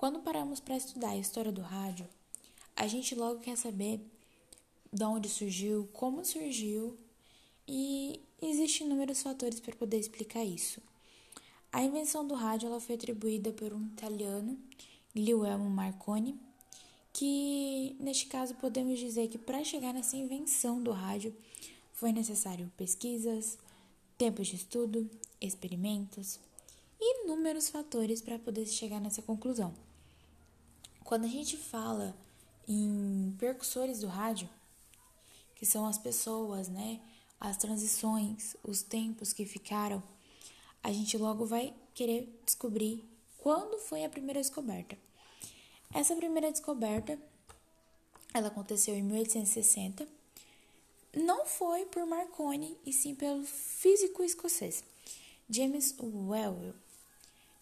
Quando paramos para estudar a história do rádio, a gente logo quer saber de onde surgiu, como surgiu e existem inúmeros fatores para poder explicar isso. A invenção do rádio ela foi atribuída por um italiano, Guglielmo Marconi, que neste caso podemos dizer que para chegar nessa invenção do rádio foi necessário pesquisas, tempos de estudo, experimentos e inúmeros fatores para poder chegar nessa conclusão. Quando a gente fala em percussores do rádio, que são as pessoas, né, as transições, os tempos que ficaram, a gente logo vai querer descobrir quando foi a primeira descoberta. Essa primeira descoberta, ela aconteceu em 1860. Não foi por Marconi, e sim pelo físico escocês James Whewell.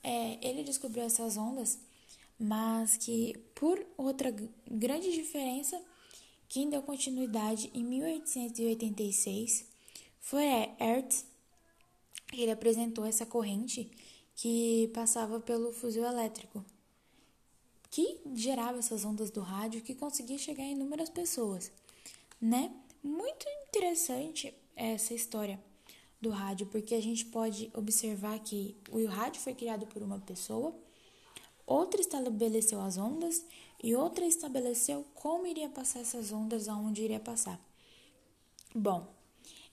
É, ele descobriu essas ondas, mas que por outra grande diferença, quem deu continuidade em 1886 foi Hertz. Ele apresentou essa corrente que passava pelo fuzil elétrico que gerava essas ondas do rádio que conseguia chegar em inúmeras pessoas, né? Muito interessante essa história do rádio, porque a gente pode observar que o rádio foi criado por uma pessoa, outra estabeleceu as ondas e outra estabeleceu como iria passar essas ondas, aonde iria passar. Bom,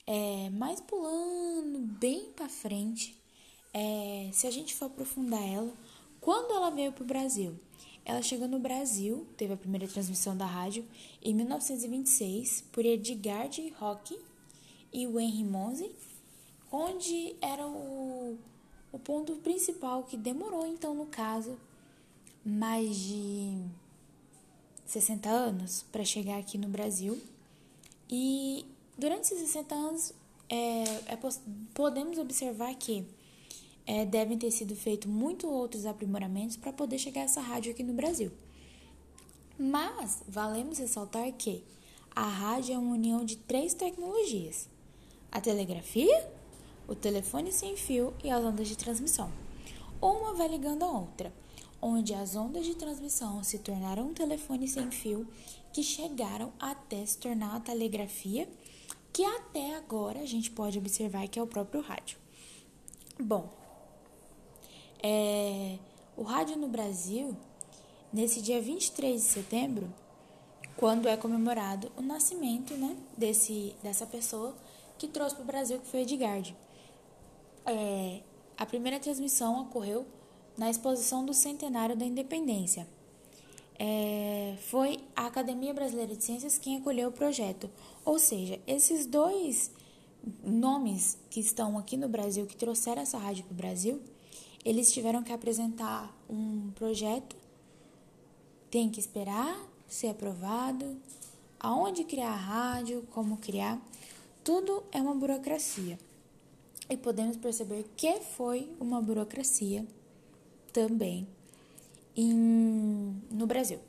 é, mais pulando bem para frente, é, se a gente for aprofundar ela, quando ela veio para o Brasil? Ela chegou no Brasil, teve a primeira transmissão da rádio em 1926 por Edgar de Roque e o Henry Monze, onde era o, o ponto principal que demorou, então, no caso, mais de 60 anos para chegar aqui no Brasil. E durante esses 60 anos, é, é, podemos observar que é, devem ter sido feitos muitos outros aprimoramentos para poder chegar essa rádio aqui no Brasil. Mas valemos ressaltar que a rádio é uma união de três tecnologias: a telegrafia, o telefone sem fio e as ondas de transmissão. Uma vai ligando a outra, onde as ondas de transmissão se tornaram um telefone sem fio que chegaram até se tornar a telegrafia, que até agora a gente pode observar que é o próprio rádio. Bom, é, o rádio no Brasil, nesse dia 23 de setembro, quando é comemorado o nascimento né, desse, dessa pessoa que trouxe para o Brasil, que foi Edgard. É, a primeira transmissão ocorreu na exposição do centenário da independência. É, foi a Academia Brasileira de Ciências quem acolheu o projeto. Ou seja, esses dois nomes que estão aqui no Brasil, que trouxeram essa rádio para o Brasil, eles tiveram que apresentar um projeto, tem que esperar ser aprovado, aonde criar a rádio, como criar, tudo é uma burocracia. E podemos perceber que foi uma burocracia também em, no Brasil.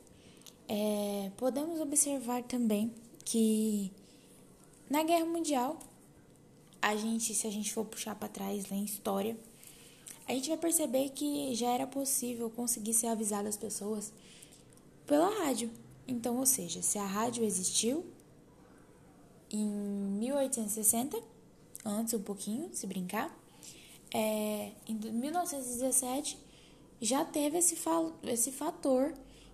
É, podemos observar também que na Guerra Mundial, a gente, se a gente for puxar para trás na história, a gente vai perceber que já era possível conseguir ser avisado as pessoas pela rádio. Então, ou seja, se a rádio existiu em 1860, antes um pouquinho, se brincar, é, em 1917 já teve esse, esse fator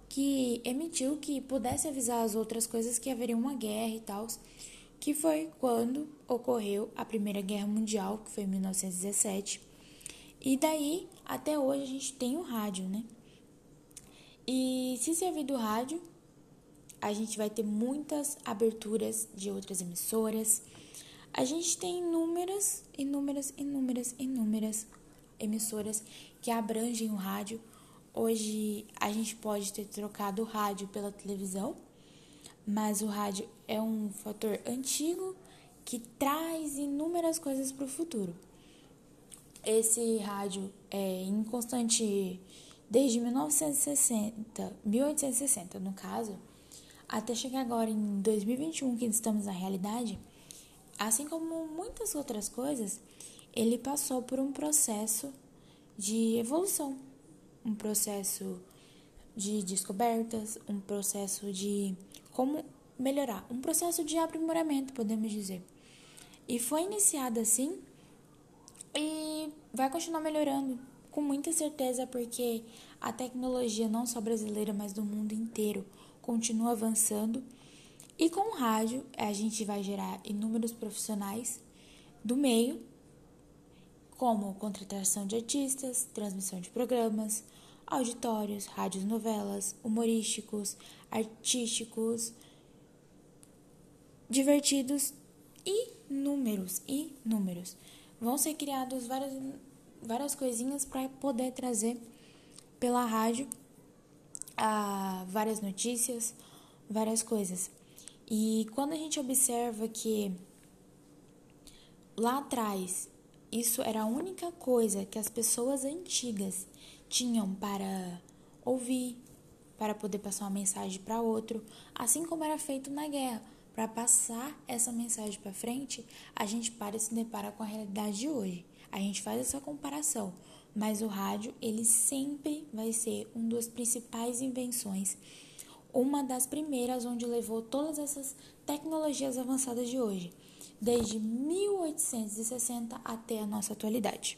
que emitiu que pudesse avisar as outras coisas que haveria uma guerra e tal, que foi quando ocorreu a Primeira Guerra Mundial, que foi em 1917 e daí, até hoje, a gente tem o rádio, né? E se servir do rádio, a gente vai ter muitas aberturas de outras emissoras. A gente tem inúmeras, inúmeras, inúmeras, inúmeras emissoras que abrangem o rádio. Hoje a gente pode ter trocado o rádio pela televisão, mas o rádio é um fator antigo que traz inúmeras coisas para o futuro. Esse rádio é em constante desde 1960, 1860 no caso, até chegar agora em 2021 que estamos na realidade, assim como muitas outras coisas, ele passou por um processo de evolução, um processo de descobertas, um processo de como melhorar, um processo de aprimoramento, podemos dizer. E foi iniciado assim e vai continuar melhorando com muita certeza porque a tecnologia não só brasileira, mas do mundo inteiro continua avançando. E com o rádio, a gente vai gerar inúmeros profissionais do meio, como contratação de artistas, transmissão de programas, auditórios, rádios novelas, humorísticos, artísticos, divertidos e números e números. Vão ser criados várias, várias coisinhas para poder trazer pela rádio a várias notícias, várias coisas. E quando a gente observa que lá atrás isso era a única coisa que as pessoas antigas tinham para ouvir, para poder passar uma mensagem para outro, assim como era feito na guerra. Para passar essa mensagem para frente, a gente para e se depara com a realidade de hoje. A gente faz essa comparação, mas o rádio ele sempre vai ser uma das principais invenções, uma das primeiras onde levou todas essas tecnologias avançadas de hoje, desde 1860 até a nossa atualidade.